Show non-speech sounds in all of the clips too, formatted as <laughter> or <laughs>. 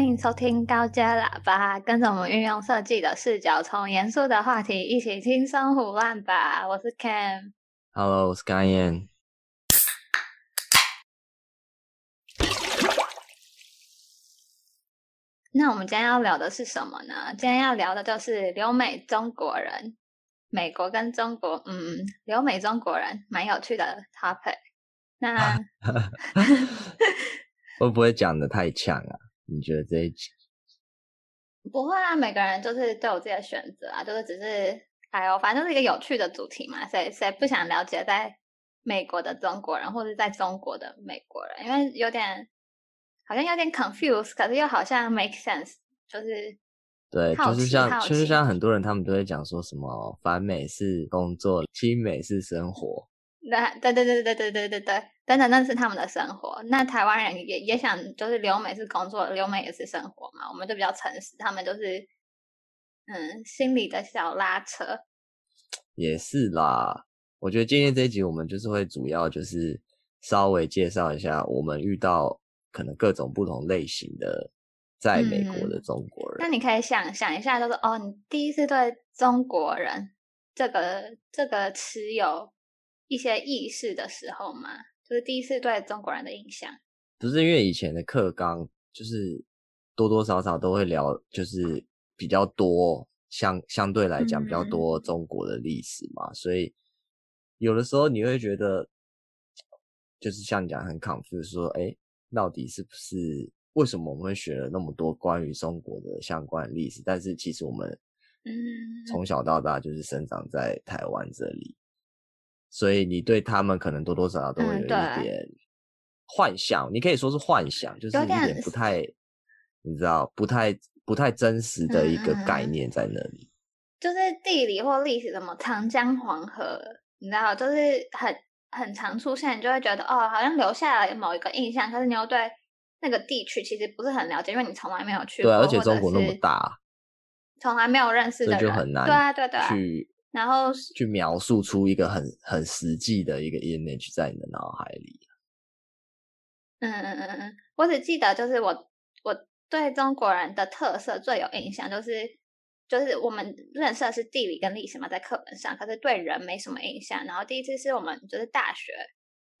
欢迎收听高阶喇叭，跟着我们运用设计的视角，从严肃的话题一起轻松胡乱吧。我是 Cam。Hello，我是 Guyan。那我们今天要聊的是什么呢？今天要聊的就是留美中国人，美国跟中国，嗯，留美中国人蛮有趣的 topic。那 <laughs> 会不会讲的太呛啊？你觉得这一集不会啊？每个人就是都有自己的选择啊，就是只是哎呦，反正就是一个有趣的主题嘛。谁谁不想了解在美国的中国人，或者在中国的美国人？因为有点。好像有点 confused，可是又好像 make sense，就是对，就是像就是像很多人他们都会讲说什么反美是工作，亲美是生活。对对对对对对对对对，等等，那是他们的生活。那台湾人也也想，就是留美是工作，留美也是生活嘛。我们就比较诚实，他们就是嗯，心里的小拉扯。也是啦，我觉得今天这一集我们就是会主要就是稍微介绍一下我们遇到。可能各种不同类型的在美国的中国人，嗯、那你可以想想一下，就是哦，你第一次对中国人这个这个词有一些意识的时候吗？就是第一次对中国人的印象，不是因为以前的课纲就是多多少少都会聊，就是比较多相相对来讲比较多中国的历史嘛，嗯、所以有的时候你会觉得，就是像你讲很 confused 说，哎。到底是不是为什么我们会学了那么多关于中国的相关历史？但是其实我们，嗯，从小到大就是生长在台湾这里，所以你对他们可能多多少少都会有一点幻想。你可以说是幻想，就是有点不太，你知道，不太不太真实的一个概念在那里。就是地理或历史，什么长江黄河，你知道，就是很。很常出现，你就会觉得哦，好像留下了某一个印象，可是你又对那个地区其实不是很了解，因为你从来没有去过。对，而且中国那么大，从来没有认识的人，就很难。对啊，对对。去，然后去描述出一个很很实际的一个 image 在你的脑海里。嗯嗯嗯嗯，我只记得就是我我对中国人的特色最有印象就是。就是我们认识的是地理跟历史嘛，在课本上，可是对人没什么印象。然后第一次是我们就是大学，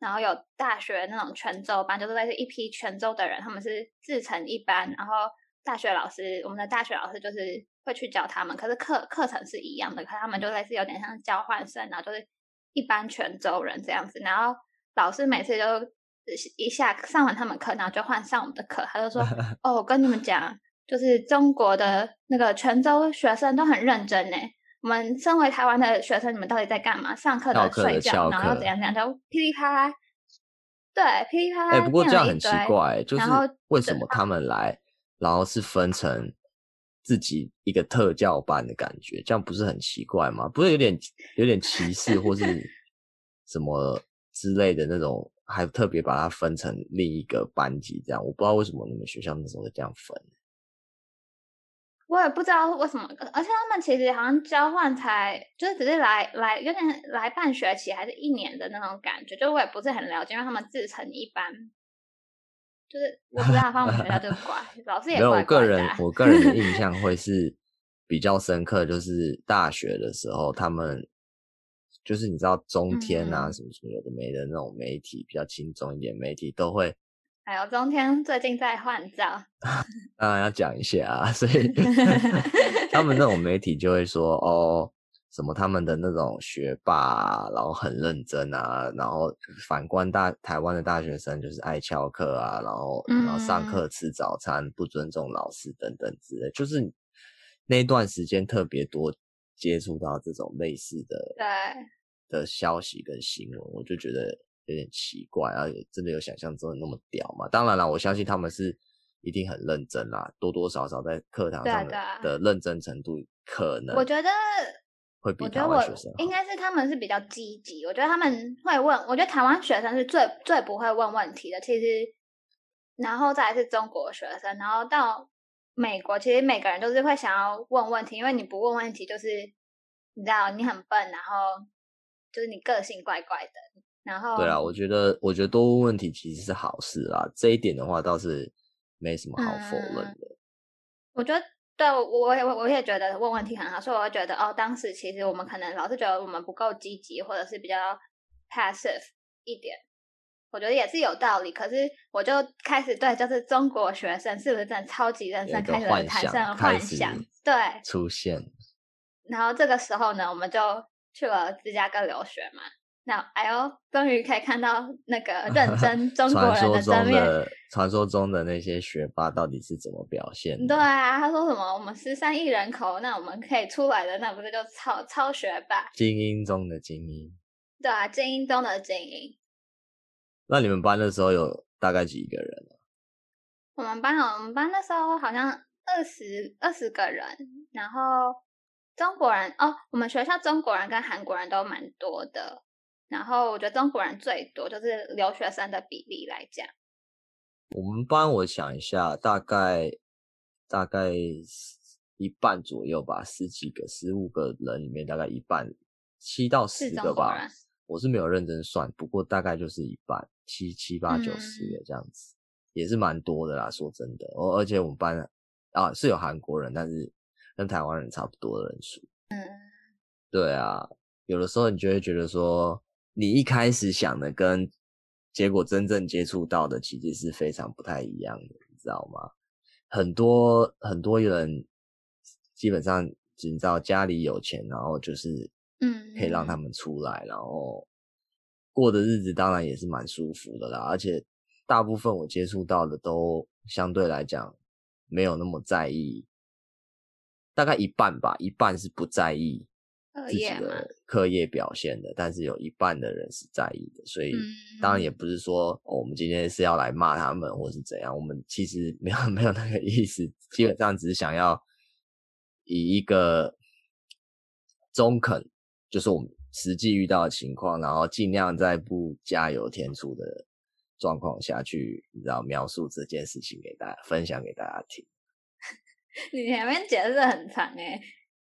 然后有大学那种泉州班，就是类似一批泉州的人，他们是自成一班，然后大学老师，我们的大学老师就是会去教他们，可是课课程是一样的，可是他们就类似有点像交换生，然后就是一般泉州人这样子。然后老师每次就一下上完他们课，然后就换上我们的课，他就说：<laughs> “哦，我跟你们讲。”就是中国的那个泉州学生都很认真呢。我们身为台湾的学生，你们到底在干嘛？上课的睡觉，然后怎样怎样，就噼里啪啦。对，噼里啪啦。哎、欸，不过这样很奇怪，就是为什么他们来，然后是分成自己一个特教班的感觉，这样不是很奇怪吗？不是有点有点歧视或是 <laughs> 什么之类的那种，还特别把它分成另一个班级这样？我不知道为什么你们学校那时候会这样分。我也不知道为什么，而且他们其实好像交换才就是只是来来有点来半学期还是一年的那种感觉，就我也不是很了解，因为他们自成一班，就是我不知道他们学校就怪老师也。没有，我个人我个人的 <laughs> 印象会是比较深刻，就是大学的时候，他们就是你知道中天啊什么什么有的没的那种媒体，比较轻松一点媒体都会。还有中天最近在换照，<laughs> 当然要讲一下啊，所以 <laughs> 他们那种媒体就会说哦，什么他们的那种学霸啊，然后很认真啊，然后反观大台湾的大学生就是爱翘课啊，然后然后上课吃早餐，不尊重老师等等之类，就是那段时间特别多接触到这种类似的对的消息跟新闻，我就觉得。有点奇怪啊，真的有想象中的那么屌吗？当然了，我相信他们是一定很认真啦，多多少少在课堂上的认真程度可能。我觉得会比台湾学生应该是他们是比较积极。我觉得他们会问，我觉得台湾学生是最最不会问问题的。其实，然后再来是中国学生，然后到美国，其实每个人都是会想要问问题，因为你不问问题，就是你知道你很笨，然后就是你个性怪怪的。然后，对啊，我觉得，我觉得多问问题其实是好事啦。这一点的话，倒是没什么好否认的。嗯、我觉得，对我也我我也觉得问问题很好，所以我会觉得哦，当时其实我们可能老是觉得我们不够积极，或者是比较 passive 一点。我觉得也是有道理，可是我就开始对，就是中国学生是不是真的超级认真，开始产生幻想，对，出现。然后这个时候呢，我们就去了芝加哥留学嘛。那哎呦，终于可以看到那个 <laughs> 认真中国人的真面。传说中的那些学霸到底是怎么表现？对啊，他说什么？我们十三亿人口，那我们可以出来的，那不是就超超学霸？精英中的精英。对啊，精英中的精英。那你们班的时候有大概几个人啊？我们班哦，我们班那时候好像二十二十个人，然后中国人哦，我们学校中国人跟韩国人都蛮多的，然后我觉得中国人最多，就是留学生的比例来讲。我们班我想一下，大概大概一半左右吧，十几个、十五个人里面大概一半，七到十个吧。我是没有认真算，不过大概就是一半。七七八九十的这样子，嗯、也是蛮多的啦。说真的，而而且我们班啊是有韩国人，但是跟台湾人差不多的人数。嗯，对啊，有的时候你就会觉得说，你一开始想的跟结果真正接触到的其实是非常不太一样的，你知道吗？很多很多人基本上只知道家里有钱，然后就是嗯，可以让他们出来，嗯、然后。过的日子当然也是蛮舒服的啦，而且大部分我接触到的都相对来讲没有那么在意，大概一半吧，一半是不在意自己的课业表现的，但是有一半的人是在意的，所以当然也不是说，哦，我们今天是要来骂他们或是怎样，我们其实没有 <laughs> 没有那个意思，基本上只是想要以一个中肯，就是我们。实际遇到的情况，然后尽量在不加油添醋的状况下去，你知道描述这件事情给大家分享给大家听。<laughs> 你前面解释很长诶，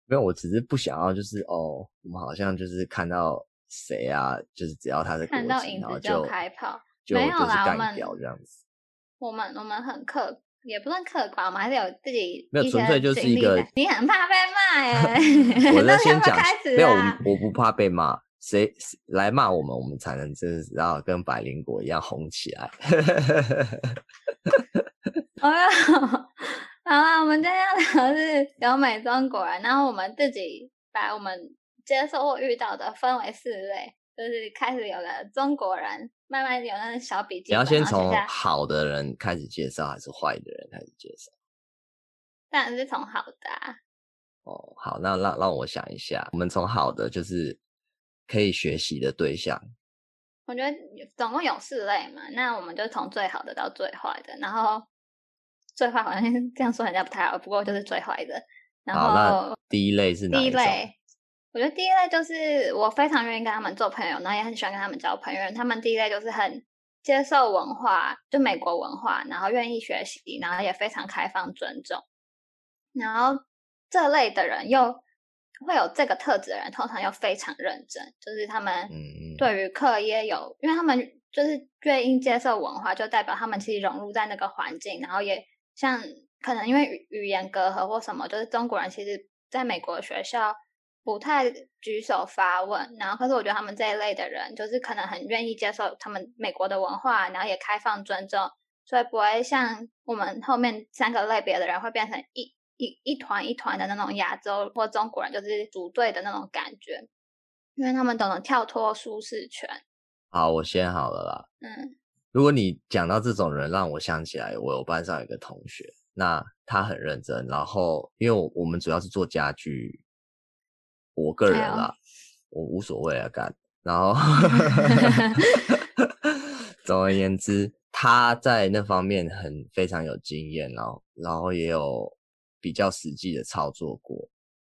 没有，我只是不想要，就是哦，我们好像就是看到谁啊，就是只要他的看到影子就开炮，就没有啦，我们这样子。我们我们很客。也不算客观，我们还是有自己没有纯粹就是一个。你很怕被骂耶？<laughs> 我在先讲，没有，我不怕被骂，谁来骂我们，我们才能就是然后跟百灵果一样红起来。哎呀，好啊，我们今天要聊的是有美中国人，然后我们自己把我们接受或遇到的分为四类，就是开始有了中国人。慢慢有那个小笔记。你要先从好的人开始介绍，还是坏的人开始介绍？当然是从好的啊。哦，好，那让让我想一下，我们从好的就是可以学习的对象。我觉得总共有四类嘛，那我们就从最好的到最坏的，然后最坏好像这样说人家不太好，<laughs> 不过就是最坏的。然后那第一类是哪一类？我觉得第一类就是我非常愿意跟他们做朋友，然后也很喜欢跟他们交朋友。他们第一类就是很接受文化，就美国文化，然后愿意学习，然后也非常开放、尊重。然后这类的人又会有这个特质的人，通常又非常认真，就是他们对于课业有，因为他们就是愿意接受文化，就代表他们其实融入在那个环境，然后也像可能因为语语言隔阂或什么，就是中国人其实在美国学校。不太举手发问，然后可是我觉得他们这一类的人，就是可能很愿意接受他们美国的文化，然后也开放尊重，所以不会像我们后面三个类别的人会变成一一一团一团的那种亚洲或中国人，就是组队的那种感觉，因为他们懂得跳脱舒适圈。好，我先好了啦。嗯，如果你讲到这种人，让我想起来，我有班上有一个同学，那他很认真，然后因为我我们主要是做家具。我个人啦，哎、我无所谓啊，干。然后 <laughs> <laughs> 总而言之，他在那方面很非常有经验，然后，然后也有比较实际的操作过。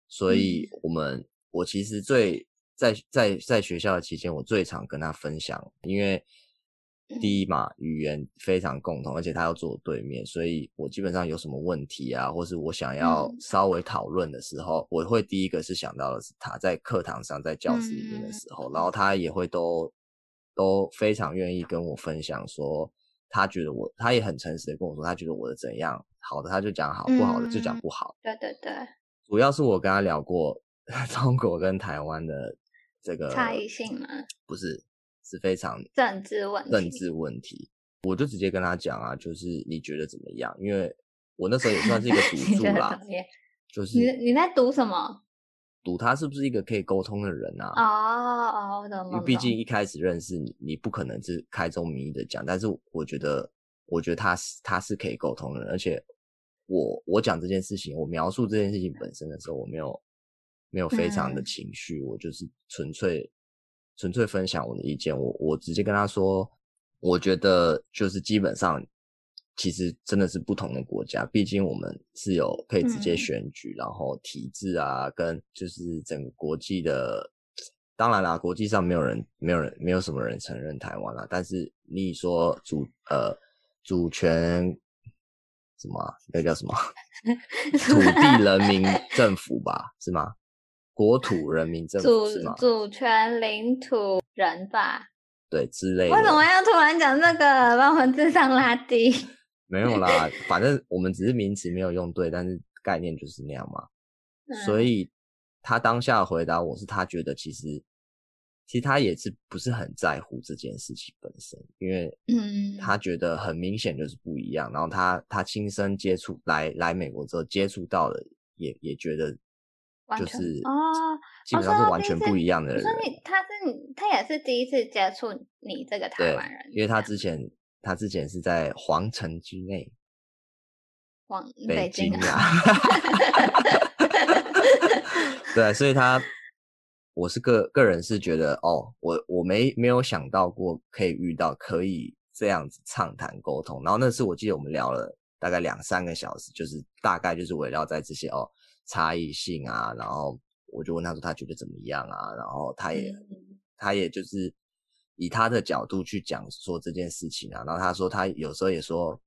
所以，我们、嗯、我其实最在在在学校的期间，我最常跟他分享，因为。第一嘛，语言非常共同，而且他要坐我对面，所以我基本上有什么问题啊，或是我想要稍微讨论的时候，嗯、我会第一个是想到的是他在课堂上，在教室里面的时候，嗯、然后他也会都都非常愿意跟我分享说他觉得我，他也很诚实的跟我说，他觉得我的怎样，好的他就讲好，不好的就讲不好。对对对，主要是我跟他聊过 <laughs> 中国跟台湾的这个差异性吗？不是，是非常政治问题。政治问题，我就直接跟他讲啊，就是你觉得怎么样？因为我那时候也算是一个赌注啦，就是你你在赌什么？赌他是不是一个可以沟通的人啊？哦哦，懂了。因为毕竟一开始认识你，你不可能是开宗明义的讲。但是我觉得，我觉得他是他是可以沟通的人，而且我我讲这件事情，我描述这件事情本身的时候，我没有没有非常的情绪，嗯、我就是纯粹纯粹分享我的意见。我我直接跟他说，我觉得就是基本上。其实真的是不同的国家，毕竟我们是有可以直接选举，嗯、然后体制啊，跟就是整个国际的，当然啦，国际上没有人、没有人、没有什么人承认台湾啦。但是你说主呃主权什么、啊，那个叫什么？<laughs> 土地人民政府吧，是吗？国土人民政府是吗？主权领土人吧，对，之类的。为什么要突然讲这个，把我们智商拉低？<laughs> 没有啦，<laughs> 反正我们只是名词没有用对，但是概念就是那样嘛。嗯、所以他当下回答我是，他觉得其实其实他也是不是很在乎这件事情本身，因为嗯，他觉得很明显就是不一样。然后他他亲身接触来来美国之后接触到了，也也觉得就是哦，基本上是完全不一样的人。他是他也是第一次接触你这个台湾人，因为他之前。他之前是在皇城之内，往北京啊，<laughs> 对，所以他，我是个个人是觉得，哦，我我没没有想到过可以遇到可以这样子畅谈沟通，然后那次我记得我们聊了大概两三个小时，就是大概就是围绕在这些哦差异性啊，然后我就问他说他觉得怎么样啊，然后他也、嗯、他也就是。以他的角度去讲说这件事情啊，然后他说他有时候也说，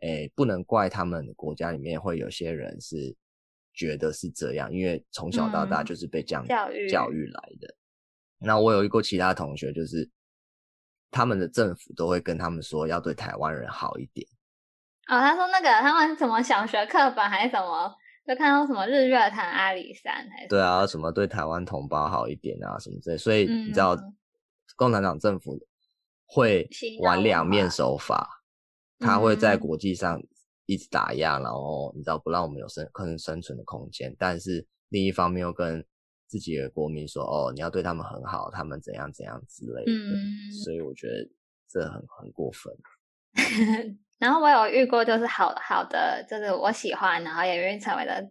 哎，不能怪他们国家里面会有些人是觉得是这样，因为从小到大就是被这样教育教育来的。那我有一个其他同学，就是他们的政府都会跟他们说要对台湾人好一点。哦，他说那个他们什么小学课本还是什么，就看到什么日月潭、阿里山还是对啊，什么对台湾同胞好一点啊什么之类，所以你知道。嗯共产党政府会玩两面手法，他会在国际上一直打压，嗯、然后你知道不让我们有生可能生存的空间，但是另一方面又跟自己的国民说：“哦，你要对他们很好，他们怎样怎样之类的。嗯”所以我觉得这很很过分。<laughs> 然后我有遇过，就是好好的，就是我喜欢，然后也愿意成为的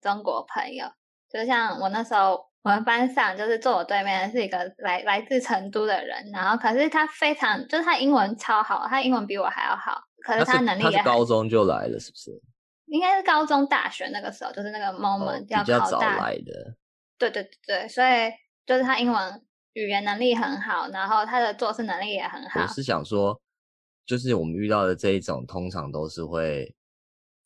中国朋友，就像我那时候。我们班上就是坐我对面的是一个来来自成都的人，然后可是他非常就是他英文超好，他英文比我还要好，可是他能力也他是高中就来了，是不是？应该是高中大学那个时候，就是那个 moment 要考大，比较早来的。对对对，所以就是他英文语言能力很好，然后他的做事能力也很好。我是想说，就是我们遇到的这一种，通常都是会，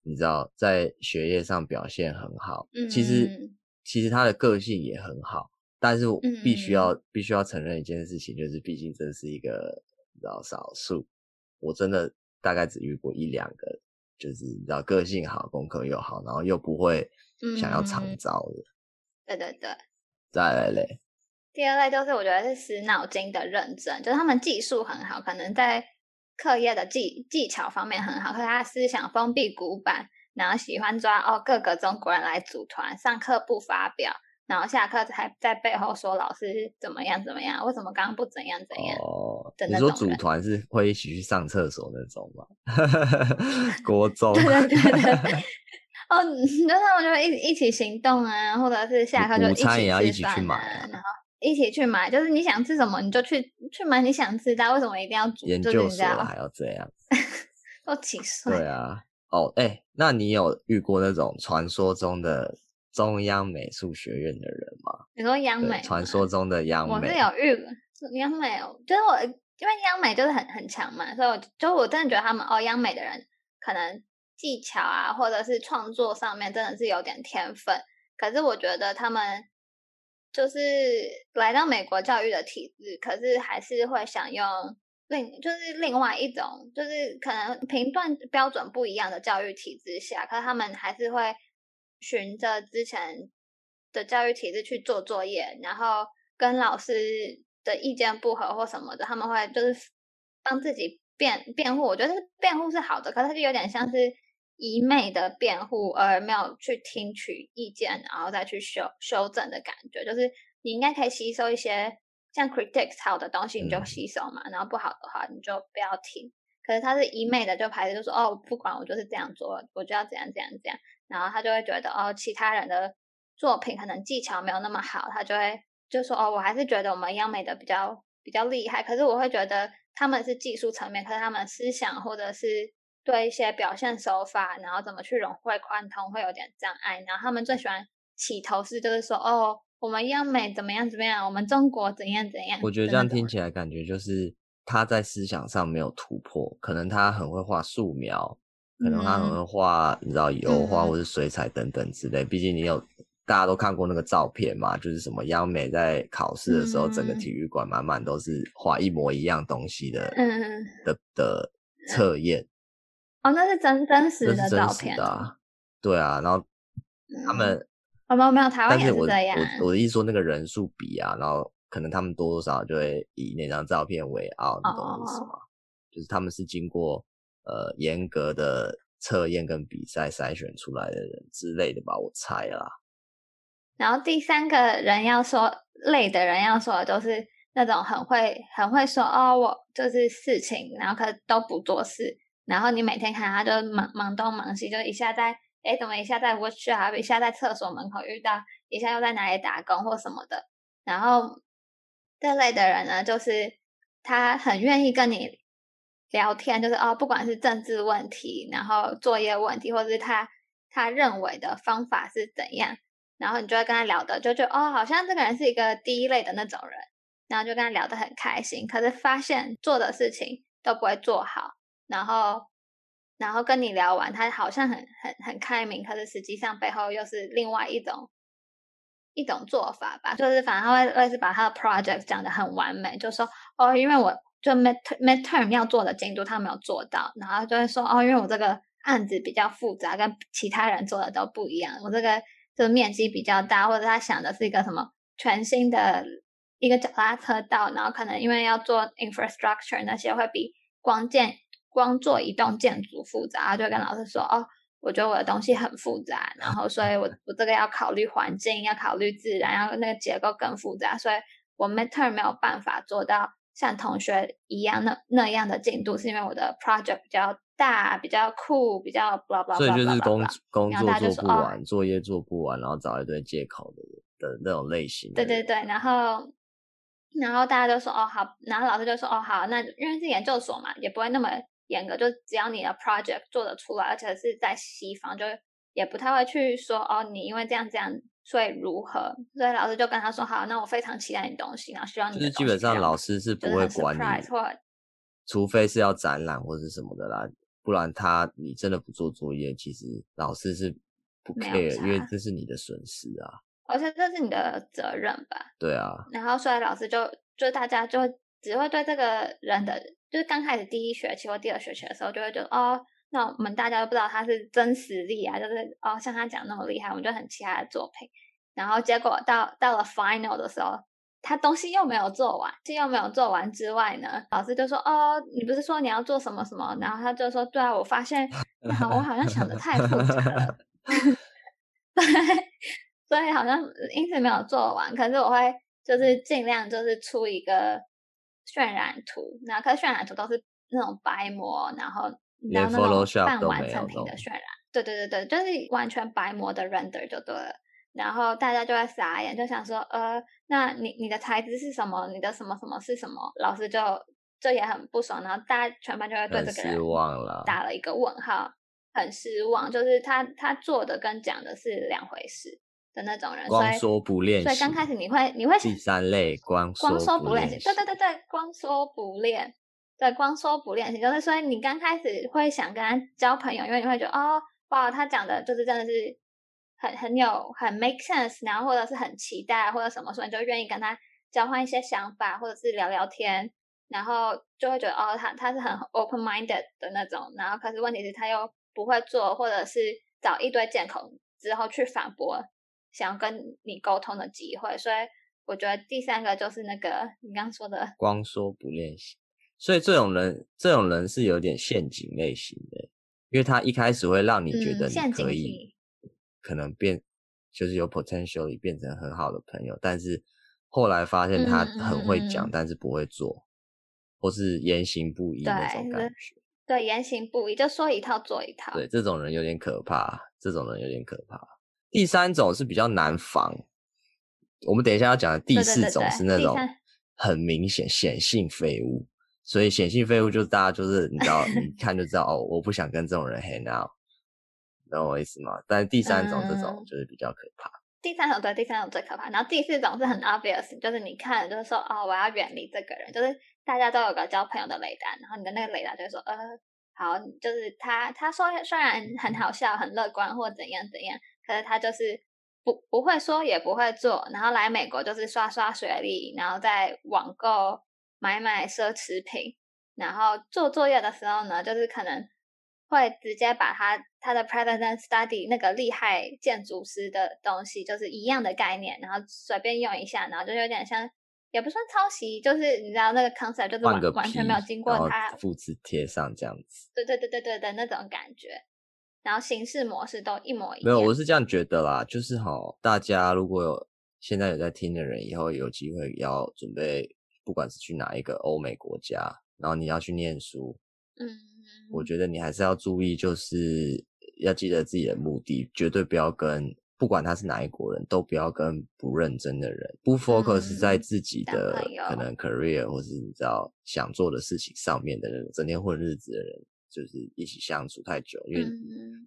你知道，在学业上表现很好，嗯，其实。其实他的个性也很好，但是我必须要、嗯、必须要承认一件事情，就是毕竟这是一个你知道少数，我真的大概只遇过一两个，就是你知道个性好、功课又好，然后又不会想要长招的。对对对。再来嘞。第二类就是我觉得是死脑筋的认真，就是他们技术很好，可能在课业的技技巧方面很好，可是他思想封闭古板。然后喜欢抓哦各个中国人来组团，上课不发表，然后下课还在背后说老师怎么样怎么样，为什么刚刚不怎样怎样？哦，你说组团是会一起去上厕所那种吗？<laughs> 国中。对对对对。<laughs> 哦，那他们就会一一起行动啊，或者是下课就一起吃饭啊，也要一起去买啊，然后一起去买，就是你想吃什么你就去去买你想吃的，为什么一定要组？研究所还要这样？都几岁？对啊。哦，哎、欸，那你有遇过那种传说中的中央美术学院的人吗？你说央美？传说中的央美，我是有遇过央美，就是我因为央美就是很很强嘛，所以我就我真的觉得他们哦，央美的人可能技巧啊，或者是创作上面真的是有点天分。可是我觉得他们就是来到美国教育的体制，可是还是会想用另就是另外一种，就是可能评断标准不一样的教育体制下，可是他们还是会循着之前的教育体制去做作业，然后跟老师的意见不合或什么的，他们会就是帮自己辩辩护。我觉得辩护是好的，可是就有点像是一昧的辩护，而没有去听取意见，然后再去修修正的感觉。就是你应该可以吸收一些。像 critics 好的东西你就吸收嘛，嗯、然后不好的话你就不要听。可是他是一昧的就排斥，就说哦，不管我就是这样做，我就要怎样怎样怎样。然后他就会觉得哦，其他人的作品可能技巧没有那么好，他就会就说哦，我还是觉得我们央美的比较比较厉害。可是我会觉得他们是技术层面，可是他们思想或者是对一些表现手法，然后怎么去融会贯通会有点障碍。然后他们最喜欢起头是就是说哦。我们央美怎么样怎么样？我们中国怎样怎样？我觉得这样听起来感觉就是他在思想上没有突破，可能他很会画素描，可能他很会画，嗯、你知道油画或是水彩等等之类。毕、嗯、竟你有大家都看过那个照片嘛，就是什么央美在考试的时候，嗯、整个体育馆满满都是画一模一样东西的，嗯的的测验。哦，那是真真实的照片的、啊，对啊，然后他们。嗯哦，没有没有，台湾也是这样。我我的意思说那个人数比啊，然后可能他们多多少少就会以那张照片为傲，你懂我意思吗？就是他们是经过呃严格的测验跟比赛筛选出来的人之类的吧，我猜啦。然后第三个人要说累的人要说的就是那种很会很会说哦，我就是事情，然后可都不做事，然后你每天看他就忙忙东忙西，就一下在。哎，怎么一下在 workshop，一下在厕所门口遇到，一下又在哪里打工或什么的？然后这类的人呢，就是他很愿意跟你聊天，就是哦，不管是政治问题，然后作业问题，或者是他他认为的方法是怎样，然后你就会跟他聊的，就觉得哦，好像这个人是一个第一类的那种人，然后就跟他聊得很开心。可是发现做的事情都不会做好，然后。然后跟你聊完，他好像很很很开明，可是实际上背后又是另外一种一种做法吧。就是反正他会类似把他的 project 讲得很完美，就说哦，因为我就 mid midterm 要做的进度他没有做到，然后就会说哦，因为我这个案子比较复杂，跟其他人做的都不一样，我这个就是面积比较大，或者他想的是一个什么全新的一个脚踏车道，然后可能因为要做 infrastructure 那些会比光建。光做一栋建筑复杂，就跟老师说哦，我觉得我的东西很复杂，然后所以我 <laughs> 我这个要考虑环境，要考虑自然，然后那个结构更复杂，所以我 midterm 没有办法做到像同学一样那那样的进度，是因为我的 project 比较大，比较酷，比较 blah blah blah。所以就是工工作做不完，作业做不完，然后找一堆借口的的那种类型。对对对，然后然后大家就说哦好，然后老师就说哦好，那因为是研究所嘛，也不会那么。严格就只要你的 project 做得出来，而且是在西方，就也不太会去说哦，你因为这样这样，所以如何？所以老师就跟他说好，那我非常期待你东西，然后希望你。就是基本上老师是不会管你，或除非是要展览或者什么的啦，不然他你真的不做作业，其实老师是不 care，因为这是你的损失啊。而且这是你的责任吧？对啊。然后所以老师就就大家就只会对这个人的。就是刚开始第一学期或第二学期的时候，就会觉得哦，那我们大家都不知道他是真实力啊，就是哦，像他讲那么厉害，我们就很期待他的作品。然后结果到到了 final 的时候，他东西又没有做完，这又没有做完之外呢，老师就说哦，你不是说你要做什么什么？然后他就说对啊，我发现我好像想的太复杂了，<laughs> 对，所以好像因此没有做完。可是我会就是尽量就是出一个。渲染图，然后可是渲染图都是那种白模，然后然后那种半完成品的渲染，对对对对，就是完全白模的 render 就对了。然后大家就会傻眼，就想说，呃，那你你的材质是什么？你的什么什么是什么？老师就就也很不爽，然后大家全班就会对这个人失望了，打了一个问号，很失望，就是他他做的跟讲的是两回事。的那种人，光说不练习，所以刚开始你会你会第三类光光说不练习，对对对对，光说不练，对光说不练习，就是所以你刚开始会想跟他交朋友，因为你会觉得哦，哇，他讲的就是真的是很很有很 make sense，然后或者是很期待或者什么，所以你就愿意跟他交换一些想法，或者是聊聊天，然后就会觉得哦，他他是很 open minded 的那种，然后可是问题是他又不会做，或者是找一堆借口之后去反驳想要跟你沟通的机会，所以我觉得第三个就是那个你刚刚说的光说不练习，所以这种人这种人是有点陷阱类型的，因为他一开始会让你觉得你可以可能变就是有 potential 变成很好的朋友，但是后来发现他很会讲，但是不会做。或是言行不一那种感觉，对，言行不一就说一套做一套，对，这种人有点可怕，这种人有点可怕。第三种是比较难防，我们等一下要讲的第四种是那种很明显显性废物，所以显性废物就是大家就是你知道，你 <laughs> 看就知道哦，我不想跟这种人 hang out，懂我意思吗？但是第三种这种就是比较可怕。嗯第三种对，第三种最可怕，然后第四种是很 obvious，就是你看就是说哦，我要远离这个人，就是大家都有个交朋友的雷达，然后你的那个雷达就会说呃好，就是他他说虽然很好笑、很乐观或怎样怎样，可是他就是不不会说也不会做，然后来美国就是刷刷学历，然后再网购买买奢侈品，然后做作业的时候呢，就是可能。会直接把他他的 president study 那个厉害建筑师的东西，就是一样的概念，然后随便用一下，然后就有点像，也不算抄袭，就是你知道那个 concept 就是完完全没有经过他复制贴上这样子。对对对对对的那种感觉，然后形式模式都一模一样。没有，我是这样觉得啦，就是哈，大家如果有现在有在听的人，以后有机会要准备，不管是去哪一个欧美国家，然后你要去念书，嗯。我觉得你还是要注意，就是要记得自己的目的，绝对不要跟不管他是哪一国人都不要跟不认真的人，不 focus 在自己的可能 career 或是你知道想做的事情上面的人，整天混日子的人，就是一起相处太久，因为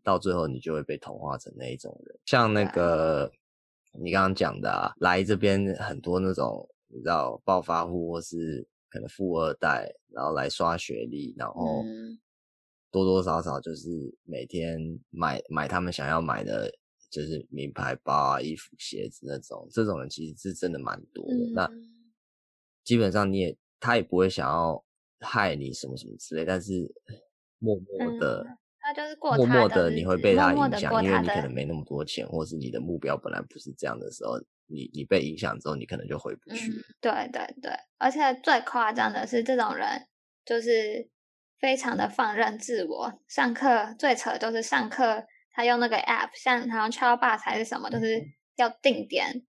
到最后你就会被同化成那一种人。像那个你刚刚讲的啊，来这边很多那种你知道暴发户或是可能富二代，然后来刷学历，然后。多多少少就是每天买买他们想要买的，就是名牌包啊、衣服、鞋子那种。这种人其实是真的蛮多的。嗯、那基本上你也他也不会想要害你什么什么之类，但是默默的，嗯、他就是过默默的你会被他影响，因为你可能没那么多钱，或是你的目标本来不是这样的时候，你你被影响之后，你可能就回不去、嗯。对对对，而且最夸张的是这种人就是。非常的放任自我，上课最扯的就是上课，他用那个 app，像好像 c h a l b a 还是什么，就是要定点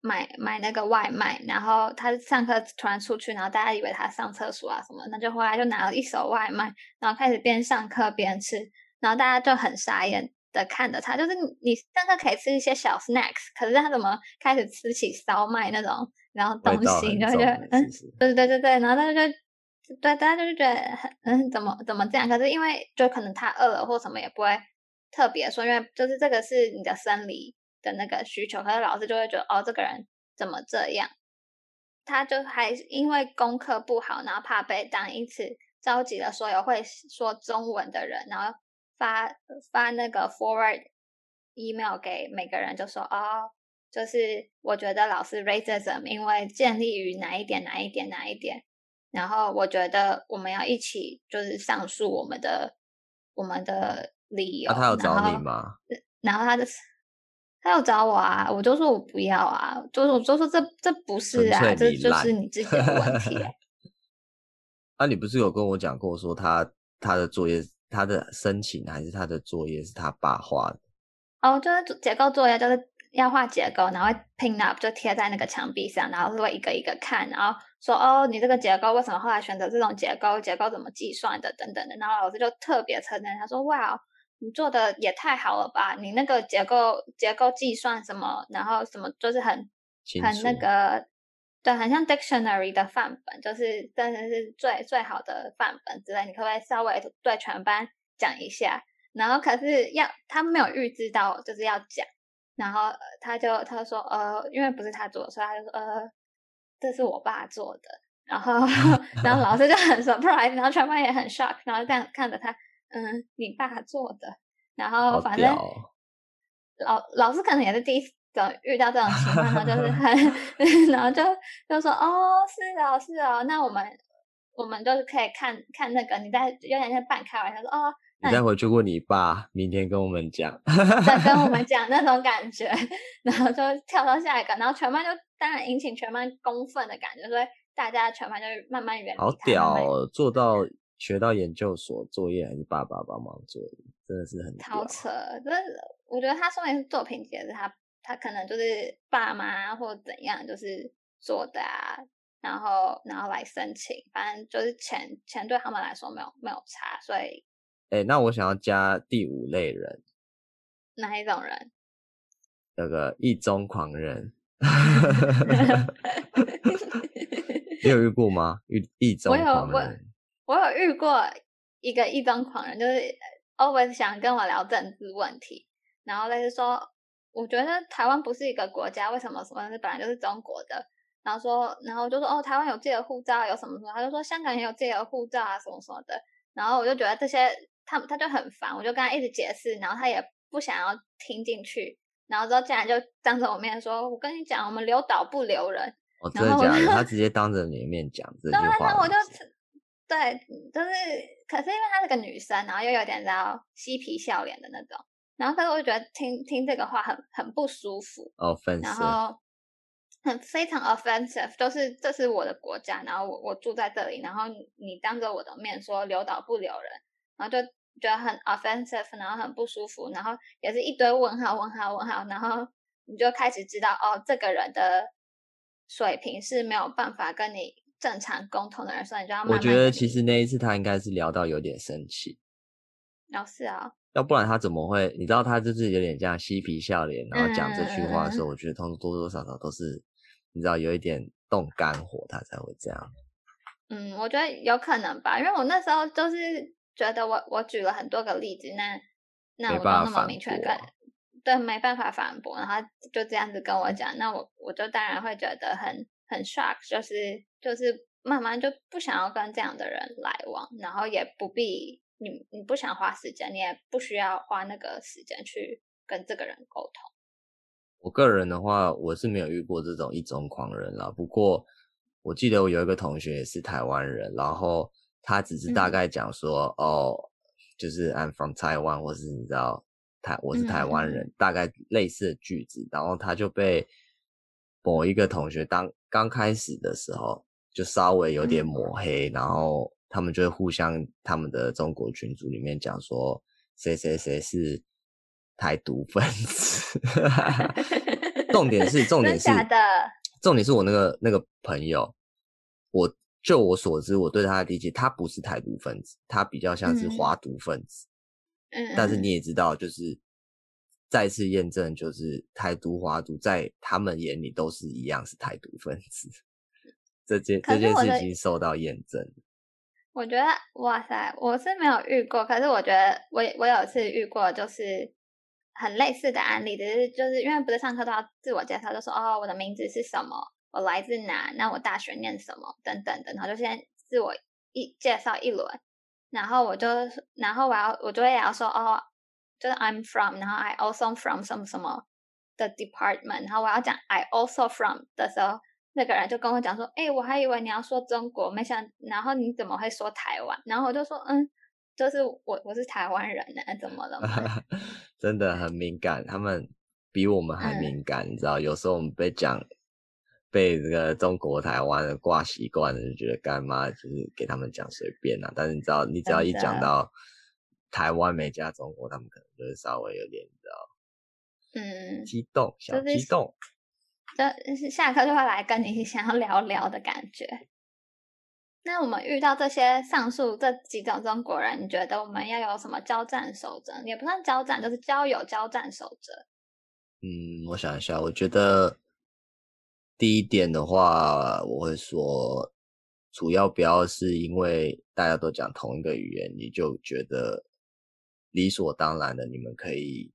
买买那个外卖，然后他上课突然出去，然后大家以为他上厕所啊什么，那就回来就拿了一手外卖，然后开始边上课边吃，然后大家就很傻眼的看着他，就是你上课可以吃一些小 snacks，可是他怎么开始吃起烧麦那种然后东西，然后就嗯，对对对对，然后他就。对，大家就是觉得很嗯，怎么怎么这样？可是因为就可能他饿了或什么，也不会特别说，因为就是这个是你的生理的那个需求。可是老师就会觉得，哦，这个人怎么这样？他就还因为功课不好，然后怕被当，因此召集了所有会说中文的人，然后发发那个 forward email 给每个人，就说哦，就是我觉得老师 racism 因为建立于哪一点哪一点哪一点。然后我觉得我们要一起就是上诉我们的我们的理由。啊、他有找你吗？然后他的他有找我啊，我就说我不要啊，就是我就说这这不是啊，这就是你自己的问题。啊，你不是有跟我讲过说他他的作业他的申请还是他的作业是他爸画的？哦，就是结构作业就是。要画结构，然后会 pin up 就贴在那个墙壁上，然后是会一个一个看，然后说哦，你这个结构为什么后来选择这种结构？结构怎么计算的？等等的。然后老师就特别称赞他说：“哇，你做的也太好了吧！你那个结构结构计算什么？然后什么就是很很那个，对，很像 dictionary 的范本，就是真的是最最好的范本之类。你可不可以稍微对全班讲一下？然后可是要他没有预知到就是要讲。”然后他就他就说呃，因为不是他做的，所以他就说呃，这是我爸做的。然后 <laughs> 然后老师就很 surprise，然后全班也很 shock，然后这样看着他，嗯，你爸做的。然后反正老老师可能也是第一次遇到这种情况，<laughs> <laughs> 然后就是很，然后就就说哦，是哦，是哦，那我们我们就是可以看看那个，你在有点像半开玩笑说哦，你再回去问你爸，明天跟我们讲，再跟我们 <laughs> 讲那种感觉，然后就跳到下一个，然后全班就当然引起全班公愤的感觉，所以大家全班就慢慢远离。好屌哦，做到学到研究所作业还是爸爸帮忙做的，真的是很超扯。就是我觉得他说明是作品集，是他他可能就是爸妈或怎样就是做的啊。然后，然后来申请，反正就是钱，钱对他们来说没有没有差，所以，哎，那我想要加第五类人，哪一种人？那个一中狂人，<laughs> <laughs> 你有遇过吗？遇一中狂人我，我有遇过一个一中狂人，就是 always 想跟我聊政治问题，然后类似说，我觉得台湾不是一个国家，为什么什么是本来就是中国的？然后说，然后就说哦，台湾有自己的护照，有什么什么，他就说香港也有自己的护照啊，什么什么的。然后我就觉得这些他他就很烦，我就跟他一直解释，然后他也不想要听进去。然后之后竟然就当着我面说：“我跟你讲，我们留岛不留人。”哦，真的假的？他直接当着你的面讲这 <laughs> 句话。那我就对，就是可是因为她是个女生，然后又有点叫嬉皮笑脸的那种，然后可是我就觉得听听这个话很很不舒服。哦。然后。很非常 offensive，都是这是我的国家，然后我我住在这里，然后你当着我的面说留岛不留人，然后就觉得很 offensive，然后很不舒服，然后也是一堆问号问号问号，然后你就开始知道哦，这个人的水平是没有办法跟你正常沟通的人，所以你就要慢慢。我觉得其实那一次他应该是聊到有点生气，哦是啊，要不然他怎么会？你知道他就是有点这样嬉皮笑脸，然后讲这句话的时候，嗯、我觉得通常多多少少都是。你知道有一点动肝火，他才会这样。嗯，我觉得有可能吧，因为我那时候就是觉得我我举了很多个例子，那那我就那么明确跟对没办法反驳，然后就这样子跟我讲，那我我就当然会觉得很很 shock，就是就是慢慢就不想要跟这样的人来往，然后也不必你你不想花时间，你也不需要花那个时间去跟这个人沟通。我个人的话，我是没有遇过这种一中狂人啦。不过我记得我有一个同学也是台湾人，然后他只是大概讲说，嗯、哦，就是 I'm from Taiwan，或是你知道台我是台湾人，嗯、大概类似的句子，然后他就被某一个同学当刚开始的时候就稍微有点抹黑，嗯、然后他们就会互相他们的中国群组里面讲说谁谁谁是。台独分子，<laughs> 重点是重点是重点是我那个那个朋友，我就我所知，我对他的理解，他不是台独分子，他比较像是华独分子。嗯，但是你也知道，就是再次验证，就是台独华独在他们眼里都是一样是台独分子。这件这件事情受到验证。我觉得哇塞，我是没有遇过，可是我觉得我我有次遇过，就是。很类似的案例，只是就是因为不是上课都要自我介绍，就说哦，我的名字是什么，我来自哪，那我大学念什么，等等等，然后就先自我一介绍一轮，然后我就，然后我要我就会也要说哦，就是 I'm from，然后 I also from 什么什么的 department，然后我要讲 I also from 的时候，那个人就跟我讲说，哎，我还以为你要说中国，没想，然后你怎么会说台湾？然后我就说，嗯。就是我，我是台湾人呢，怎么了吗？<laughs> 真的很敏感，他们比我们还敏感，嗯、你知道？有时候我们被讲，被这个中国台湾的挂习惯了，就觉得干嘛？就是给他们讲随便啊。但是你知道，你只要一讲到台湾没加中国，他们可能就是稍微有点，你知道？嗯，激动，小激动，就是下课就会来跟你想要聊聊的感觉。那我们遇到这些上述这几种中国人，你觉得我们要有什么交战守则？也不算交战，就是交友交战守则。嗯，我想一下，我觉得第一点的话，我会说，主要不要是因为大家都讲同一个语言，你就觉得理所当然的，你们可以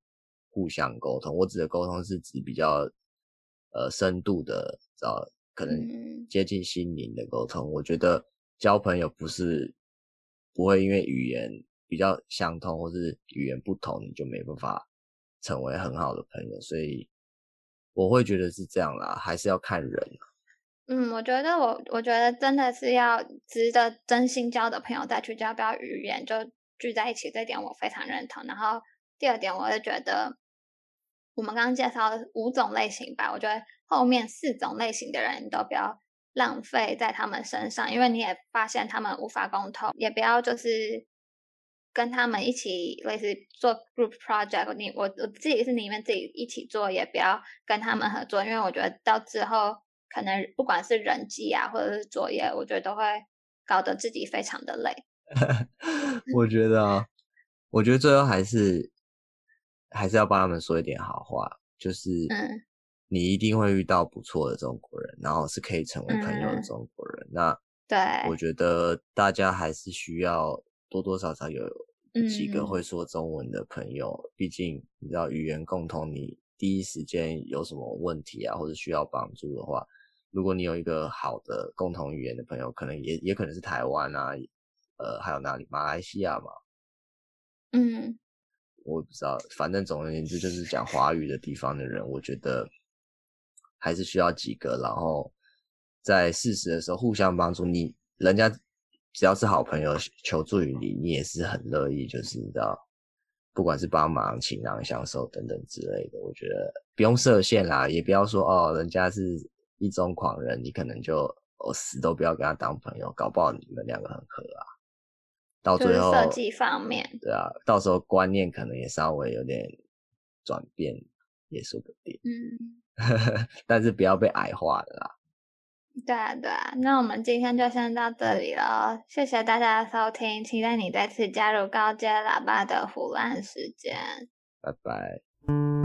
互相沟通。我指的沟通是指比较呃深度的，知道可能接近心灵的沟通。嗯、我觉得。交朋友不是不会因为语言比较相通，或是语言不同，你就没办法成为很好的朋友。所以我会觉得是这样啦，还是要看人。嗯，我觉得我我觉得真的是要值得真心交的朋友再去交，不要语言就聚在一起，这点我非常认同。然后第二点，我也觉得我们刚刚介绍五种类型吧，我觉得后面四种类型的人都不要浪费在他们身上，因为你也发现他们无法沟通，也不要就是。跟他们一起类似做 group project，你我我自己是里面自己一起做，也不要跟他们合作，因为我觉得到之后可能不管是人际啊，或者是作业，我觉得都会搞得自己非常的累。我觉得啊，我觉得最后还是还是要帮他们说一点好话，就是嗯，你一定会遇到不错的中国人，然后是可以成为朋友的中国人。嗯、那对，我觉得大家还是需要。多多少少有几个会说中文的朋友，嗯、毕竟你知道语言共通，你第一时间有什么问题啊，或者需要帮助的话，如果你有一个好的共同语言的朋友，可能也也可能是台湾啊，呃，还有哪里，马来西亚嘛，嗯，我也不知道，反正总而言之就是讲华语的地方的人，我觉得还是需要几个，然后在事实的时候互相帮助你，人家。只要是好朋友求助于你，你也是很乐意，就是你知道，不管是帮忙、情囊相授等等之类的，我觉得不用设限啦，也不要说哦，人家是一中狂人，你可能就哦死都不要跟他当朋友，搞不好你们两个很合啊。到最后设计方面，对啊，到时候观念可能也稍微有点转变，也说不定。嗯，<laughs> 但是不要被矮化了啦。对啊，对啊，那我们今天就先到这里了，谢谢大家的收听，期待你再次加入高阶喇叭的胡乱时间，拜拜。